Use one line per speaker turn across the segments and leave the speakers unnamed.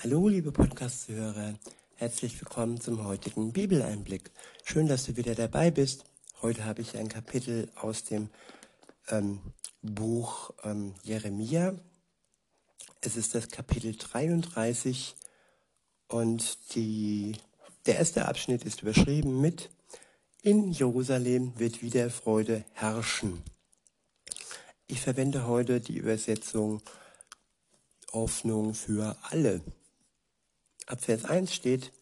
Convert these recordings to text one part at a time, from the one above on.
Hallo, liebe Podcast-Hörer. Herzlich willkommen zum heutigen Bibeleinblick. Schön, dass du wieder dabei bist. Heute habe ich ein Kapitel aus dem ähm, Buch ähm, Jeremia. Es ist das Kapitel 33 und die, der erste Abschnitt ist überschrieben mit In Jerusalem wird wieder Freude herrschen. Ich verwende heute die Übersetzung Hoffnung für alle. Ab Vers 1 steht,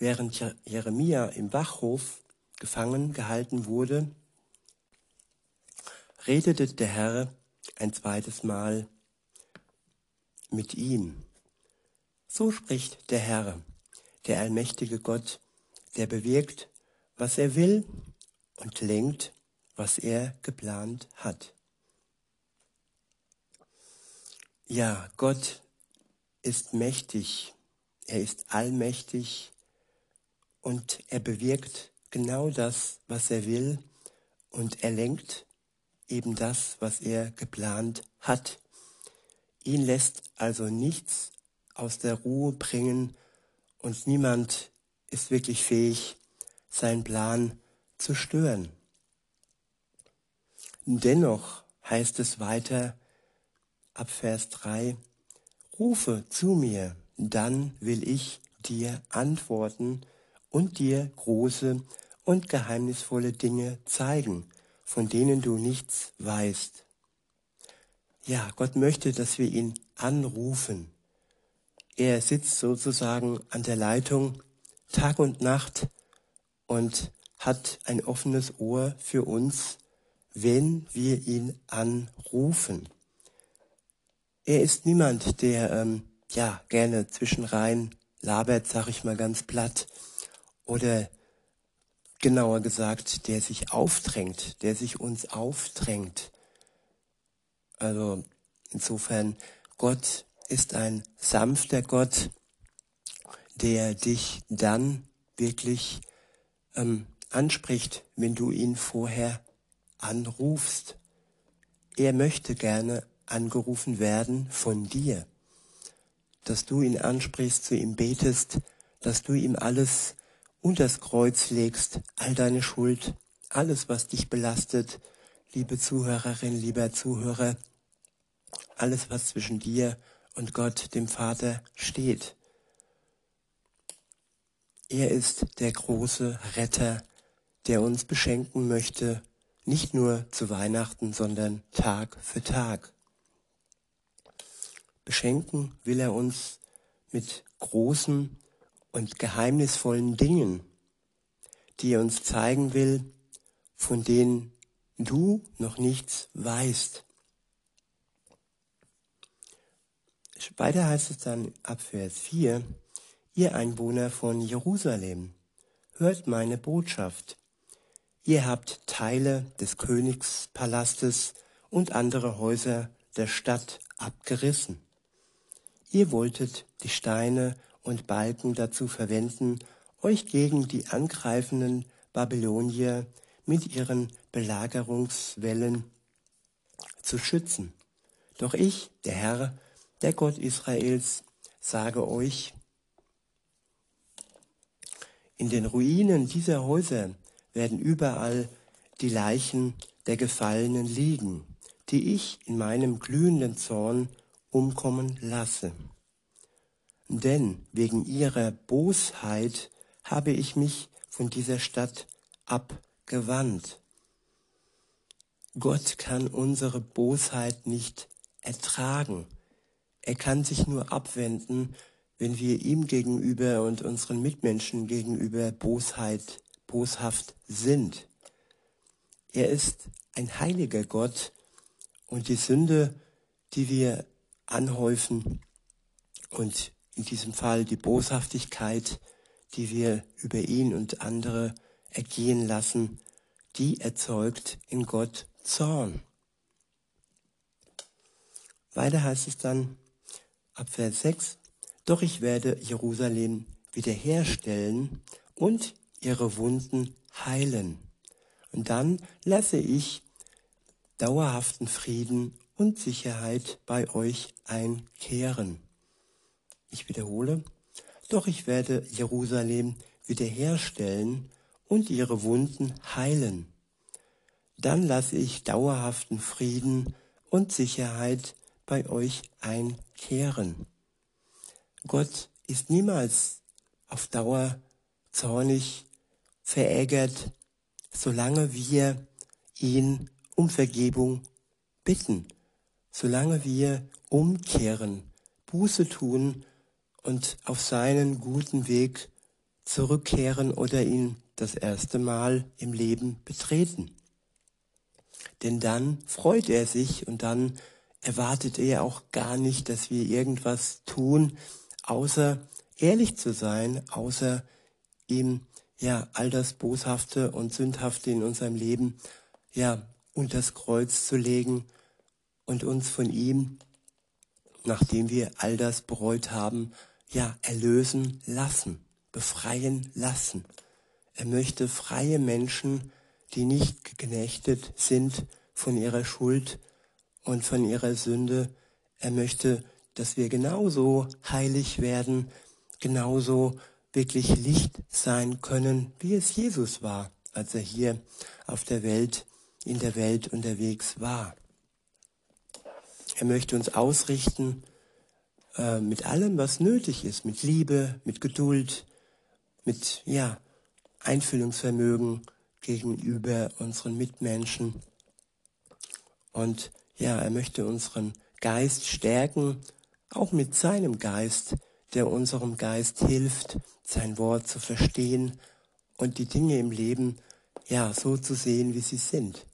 während Jeremia im Wachhof gefangen gehalten wurde, redete der Herr ein zweites Mal mit ihm. So spricht der Herr, der allmächtige Gott, der bewirkt, was er will und lenkt, was er geplant hat. Ja, Gott ist mächtig, er ist allmächtig und er bewirkt genau das, was er will und er lenkt eben das, was er geplant hat. Ihn lässt also nichts aus der Ruhe bringen und niemand ist wirklich fähig, seinen Plan zu stören. Dennoch heißt es weiter ab Vers 3, Rufe zu mir, dann will ich dir antworten und dir große und geheimnisvolle Dinge zeigen, von denen du nichts weißt. Ja, Gott möchte, dass wir ihn anrufen. Er sitzt sozusagen an der Leitung Tag und Nacht und hat ein offenes Ohr für uns, wenn wir ihn anrufen. Er ist niemand, der ähm, ja gerne zwischenrein labert, sag ich mal ganz platt, oder genauer gesagt, der sich aufdrängt, der sich uns aufdrängt. Also insofern, Gott ist ein sanfter Gott, der dich dann wirklich ähm, anspricht, wenn du ihn vorher anrufst. Er möchte gerne angerufen werden von dir, dass du ihn ansprichst, zu ihm betest, dass du ihm alles unters Kreuz legst, all deine Schuld, alles, was dich belastet, liebe Zuhörerin, lieber Zuhörer, alles, was zwischen dir und Gott, dem Vater, steht. Er ist der große Retter, der uns beschenken möchte, nicht nur zu Weihnachten, sondern Tag für Tag. Beschenken will er uns mit großen und geheimnisvollen Dingen, die er uns zeigen will, von denen du noch nichts weißt. Weiter heißt es dann ab Vers 4, ihr Einwohner von Jerusalem, hört meine Botschaft. Ihr habt Teile des Königspalastes und andere Häuser der Stadt abgerissen. Ihr wolltet die Steine und Balken dazu verwenden, euch gegen die angreifenden Babylonier mit ihren Belagerungswellen zu schützen. Doch ich, der Herr, der Gott Israels, sage euch, in den Ruinen dieser Häuser werden überall die Leichen der Gefallenen liegen, die ich in meinem glühenden Zorn umkommen lasse. Denn wegen ihrer Bosheit habe ich mich von dieser Stadt abgewandt. Gott kann unsere Bosheit nicht ertragen. Er kann sich nur abwenden, wenn wir ihm gegenüber und unseren Mitmenschen gegenüber Bosheit, boshaft sind. Er ist ein heiliger Gott und die Sünde, die wir anhäufen und in diesem Fall die Boshaftigkeit, die wir über ihn und andere ergehen lassen, die erzeugt in Gott Zorn. Weiter heißt es dann ab Vers 6, doch ich werde Jerusalem wiederherstellen und ihre Wunden heilen. Und dann lasse ich dauerhaften Frieden und Sicherheit bei euch einkehren. ich wiederhole, doch ich werde Jerusalem wiederherstellen und ihre Wunden heilen. Dann lasse ich dauerhaften Frieden und Sicherheit bei euch einkehren. Gott ist niemals auf Dauer zornig, verärgert, solange wir ihn um Vergebung bitten, solange wir umkehren, Buße tun und auf seinen guten Weg zurückkehren oder ihn das erste Mal im Leben betreten. Denn dann freut er sich und dann erwartet er auch gar nicht, dass wir irgendwas tun, außer ehrlich zu sein, außer ihm ja all das Boshafte und Sündhafte in unserem Leben ja unters Kreuz zu legen und uns von ihm, nachdem wir all das bereut haben, ja erlösen lassen, befreien lassen. Er möchte freie Menschen, die nicht geknechtet sind von ihrer Schuld und von ihrer Sünde. Er möchte, dass wir genauso heilig werden, genauso wirklich Licht sein können, wie es Jesus war, als er hier auf der Welt, in der Welt unterwegs war. Er möchte uns ausrichten äh, mit allem, was nötig ist, mit Liebe, mit Geduld, mit ja Einfühlungsvermögen gegenüber unseren Mitmenschen. Und ja, er möchte unseren Geist stärken, auch mit seinem Geist, der unserem Geist hilft, sein Wort zu verstehen und die Dinge im Leben ja so zu sehen, wie sie sind.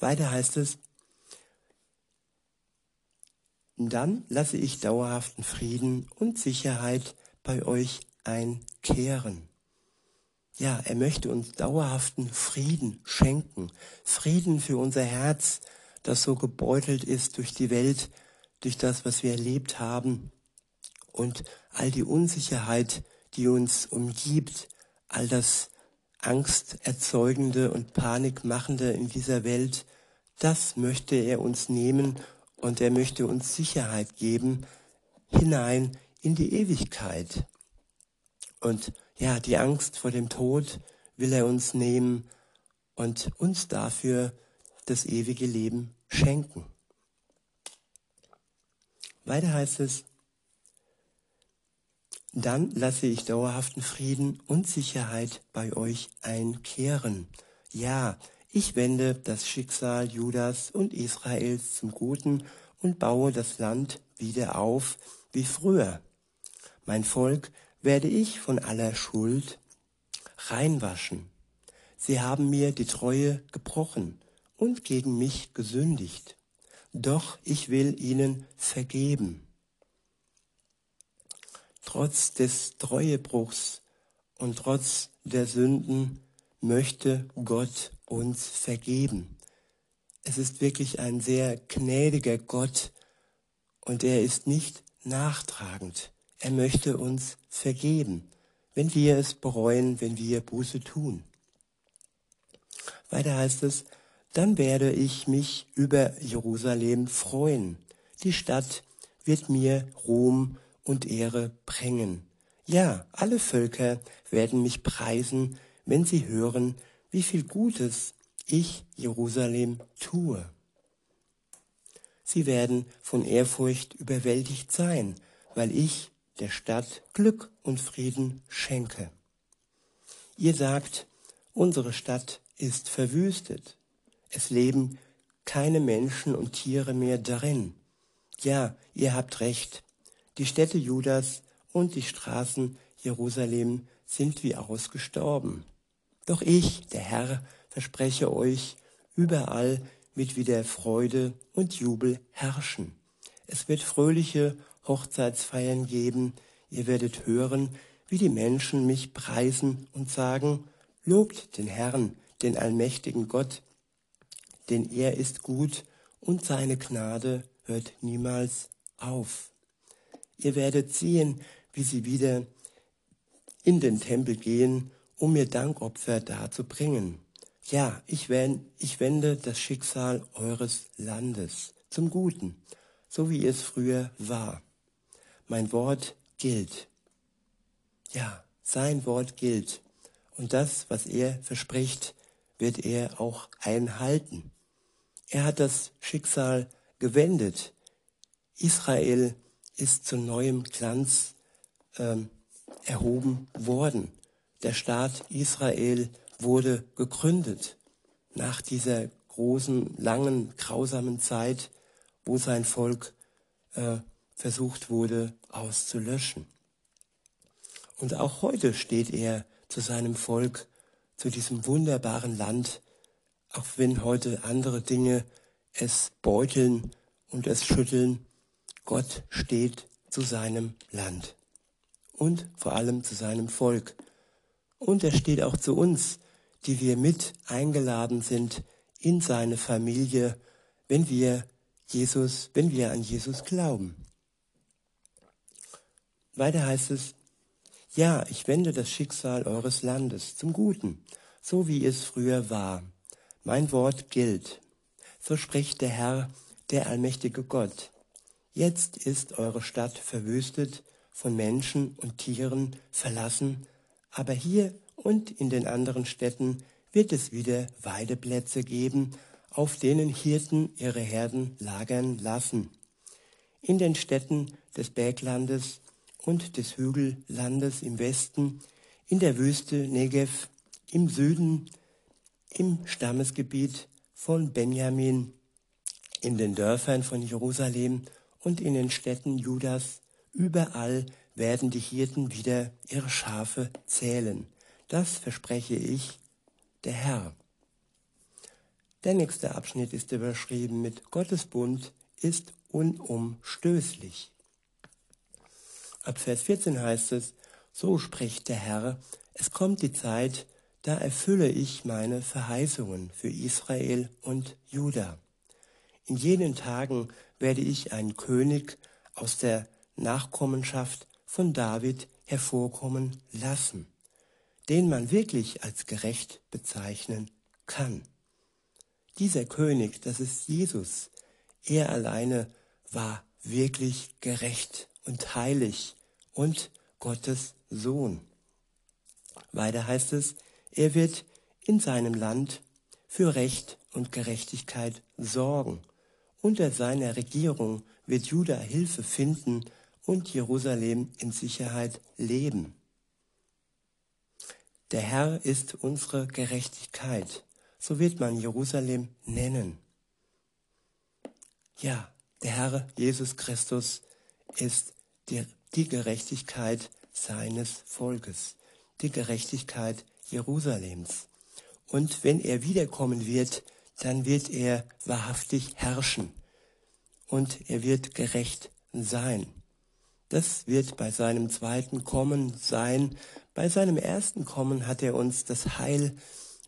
Weiter heißt es, dann lasse ich dauerhaften Frieden und Sicherheit bei euch einkehren. Ja, er möchte uns dauerhaften Frieden schenken. Frieden für unser Herz, das so gebeutelt ist durch die Welt, durch das, was wir erlebt haben und all die Unsicherheit, die uns umgibt, all das Angsterzeugende und Panikmachende in dieser Welt, das möchte er uns nehmen und er möchte uns Sicherheit geben hinein in die Ewigkeit. Und ja, die Angst vor dem Tod will er uns nehmen und uns dafür das ewige Leben schenken. Weiter heißt es, dann lasse ich dauerhaften Frieden und Sicherheit bei euch einkehren. Ja, ich wende das Schicksal Judas und Israels zum Guten und baue das Land wieder auf wie früher. Mein Volk werde ich von aller Schuld reinwaschen. Sie haben mir die Treue gebrochen und gegen mich gesündigt. Doch ich will ihnen vergeben. Trotz des Treuebruchs und trotz der Sünden möchte Gott uns vergeben. Es ist wirklich ein sehr gnädiger Gott und er ist nicht nachtragend. Er möchte uns vergeben, wenn wir es bereuen, wenn wir Buße tun. Weiter heißt es, dann werde ich mich über Jerusalem freuen. Die Stadt wird mir Ruhm und Ehre bringen. Ja, alle Völker werden mich preisen, wenn sie hören, wie viel Gutes ich Jerusalem tue. Sie werden von Ehrfurcht überwältigt sein, weil ich der Stadt Glück und Frieden schenke. Ihr sagt, unsere Stadt ist verwüstet. Es leben keine Menschen und Tiere mehr darin. Ja, ihr habt recht. Die Städte Judas und die Straßen Jerusalem sind wie ausgestorben. Doch ich, der Herr, verspreche euch, überall wird wieder Freude und Jubel herrschen. Es wird fröhliche Hochzeitsfeiern geben. Ihr werdet hören, wie die Menschen mich preisen und sagen, lobt den Herrn, den allmächtigen Gott, denn er ist gut und seine Gnade hört niemals auf. Ihr werdet sehen, wie sie wieder in den Tempel gehen um mir Dankopfer darzubringen. Ja, ich, ich wende das Schicksal eures Landes zum Guten, so wie es früher war. mein Wort gilt. Ja, sein Wort gilt. Und das, was er verspricht, wird er auch einhalten. Er hat das Schicksal gewendet. Israel ist zu neuem Glanz ähm, erhoben worden. Der Staat Israel wurde gegründet nach dieser großen, langen, grausamen Zeit, wo sein Volk äh, versucht wurde auszulöschen. Und auch heute steht er zu seinem Volk, zu diesem wunderbaren Land, auch wenn heute andere Dinge es beuteln und es schütteln, Gott steht zu seinem Land und vor allem zu seinem Volk. Und er steht auch zu uns, die wir mit eingeladen sind in seine Familie, wenn wir Jesus, wenn wir an Jesus glauben. Weiter heißt es, ja, ich wende das Schicksal eures Landes zum Guten, so wie es früher war. Mein Wort gilt. So spricht der Herr, der allmächtige Gott. Jetzt ist eure Stadt verwüstet, von Menschen und Tieren verlassen, aber hier und in den anderen Städten wird es wieder Weideplätze geben, auf denen Hirten ihre Herden lagern lassen. In den Städten des Berglandes und des Hügellandes im Westen, in der Wüste Negev, im Süden, im Stammesgebiet von Benjamin, in den Dörfern von Jerusalem und in den Städten Judas, überall werden die Hirten wieder ihre Schafe zählen. Das verspreche ich, der Herr. Der nächste Abschnitt ist überschrieben mit Gottes Bund ist unumstößlich. Ab Vers 14 heißt es, so spricht der Herr, es kommt die Zeit, da erfülle ich meine Verheißungen für Israel und Juda. In jenen Tagen werde ich einen König aus der Nachkommenschaft von David hervorkommen lassen, den man wirklich als gerecht bezeichnen kann. Dieser König, das ist Jesus, er alleine war wirklich gerecht und heilig und Gottes Sohn. Weiter heißt es, er wird in seinem Land für Recht und Gerechtigkeit sorgen. Unter seiner Regierung wird Juda Hilfe finden und Jerusalem in Sicherheit leben. Der Herr ist unsere Gerechtigkeit, so wird man Jerusalem nennen. Ja, der Herr Jesus Christus ist die, die Gerechtigkeit seines Volkes, die Gerechtigkeit Jerusalems. Und wenn er wiederkommen wird, dann wird er wahrhaftig herrschen und er wird gerecht sein. Das wird bei seinem zweiten Kommen sein. Bei seinem ersten Kommen hat er uns das Heil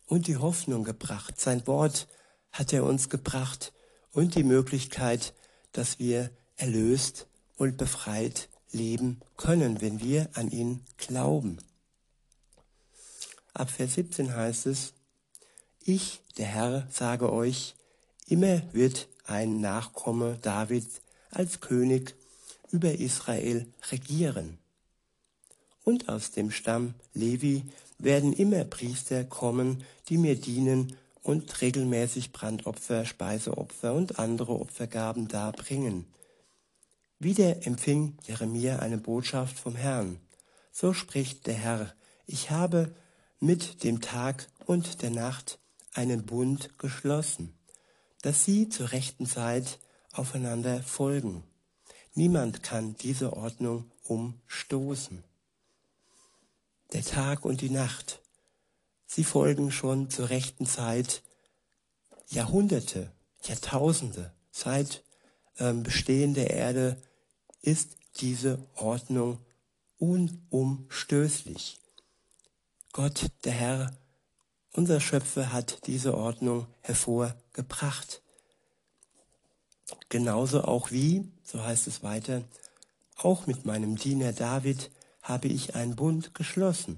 und die Hoffnung gebracht. Sein Wort hat er uns gebracht und die Möglichkeit, dass wir erlöst und befreit leben können, wenn wir an ihn glauben. Ab Vers 17 heißt es, ich, der Herr, sage euch, immer wird ein Nachkomme Davids als König über Israel regieren. Und aus dem Stamm Levi werden immer Priester kommen, die mir dienen und regelmäßig Brandopfer, Speiseopfer und andere Opfergaben darbringen. Wieder empfing Jeremia eine Botschaft vom Herrn. So spricht der Herr, ich habe mit dem Tag und der Nacht einen Bund geschlossen, dass sie zur rechten Zeit aufeinander folgen. Niemand kann diese Ordnung umstoßen. Der Tag und die Nacht, sie folgen schon zur rechten Zeit Jahrhunderte, Jahrtausende. Seit ähm, Bestehen der Erde ist diese Ordnung unumstößlich. Gott, der Herr, unser Schöpfer, hat diese Ordnung hervorgebracht. Genauso auch wie, so heißt es weiter, auch mit meinem Diener David habe ich einen Bund geschlossen,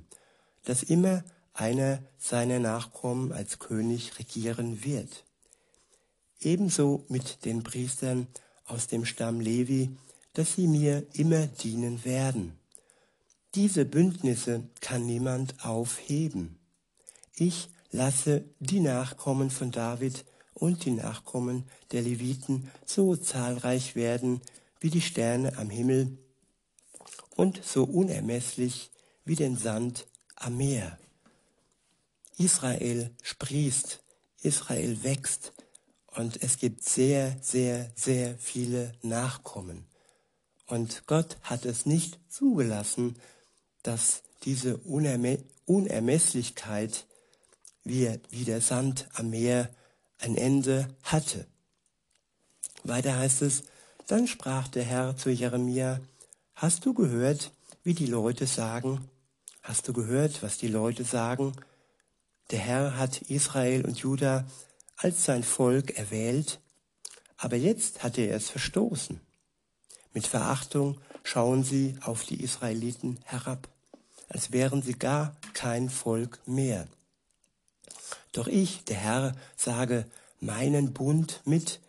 dass immer einer seiner Nachkommen als König regieren wird. Ebenso mit den Priestern aus dem Stamm Levi, dass sie mir immer dienen werden. Diese Bündnisse kann niemand aufheben. Ich lasse die Nachkommen von David und die Nachkommen der Leviten so zahlreich werden wie die Sterne am Himmel und so unermesslich wie den Sand am Meer. Israel sprießt, Israel wächst und es gibt sehr, sehr, sehr viele Nachkommen. Und Gott hat es nicht zugelassen, dass diese Unerme Unermesslichkeit wie, wie der Sand am Meer ein Ende hatte. Weiter heißt es, dann sprach der Herr zu Jeremia, hast du gehört, wie die Leute sagen? Hast du gehört, was die Leute sagen? Der Herr hat Israel und Juda als sein Volk erwählt, aber jetzt hat er es verstoßen. Mit Verachtung schauen sie auf die Israeliten herab, als wären sie gar kein Volk mehr. Doch ich, der Herr, sage, meinen Bund mit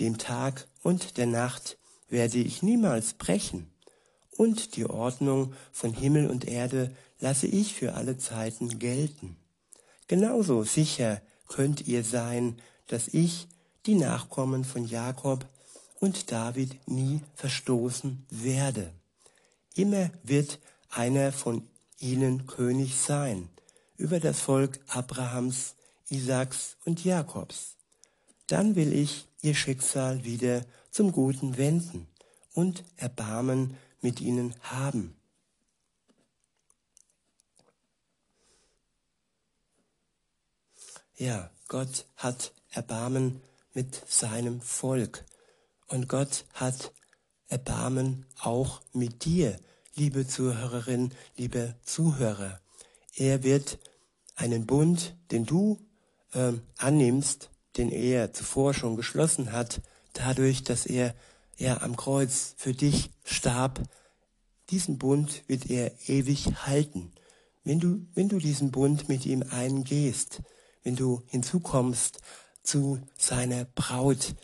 dem Tag und der Nacht werde ich niemals brechen, und die Ordnung von Himmel und Erde lasse ich für alle Zeiten gelten. Genauso sicher könnt ihr sein, dass ich die Nachkommen von Jakob und David nie verstoßen werde. Immer wird einer von ihnen König sein über das Volk Abrahams, Isaaks und Jakobs. Dann will ich ihr Schicksal wieder zum Guten wenden und Erbarmen mit ihnen haben. Ja, Gott hat Erbarmen mit seinem Volk. Und Gott hat Erbarmen auch mit dir, liebe Zuhörerin, liebe Zuhörer. Er wird einen Bund, den du äh, annimmst, den er zuvor schon geschlossen hat, dadurch, dass er, er am Kreuz für dich starb, diesen Bund wird er ewig halten. Wenn du, wenn du diesen Bund mit ihm eingehst, wenn du hinzukommst zu seiner Braut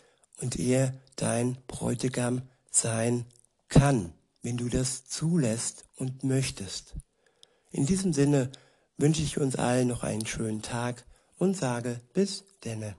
und er dein Bräutigam sein kann, wenn du das zulässt und möchtest. In diesem Sinne wünsche ich uns allen noch einen schönen Tag und sage bis denne.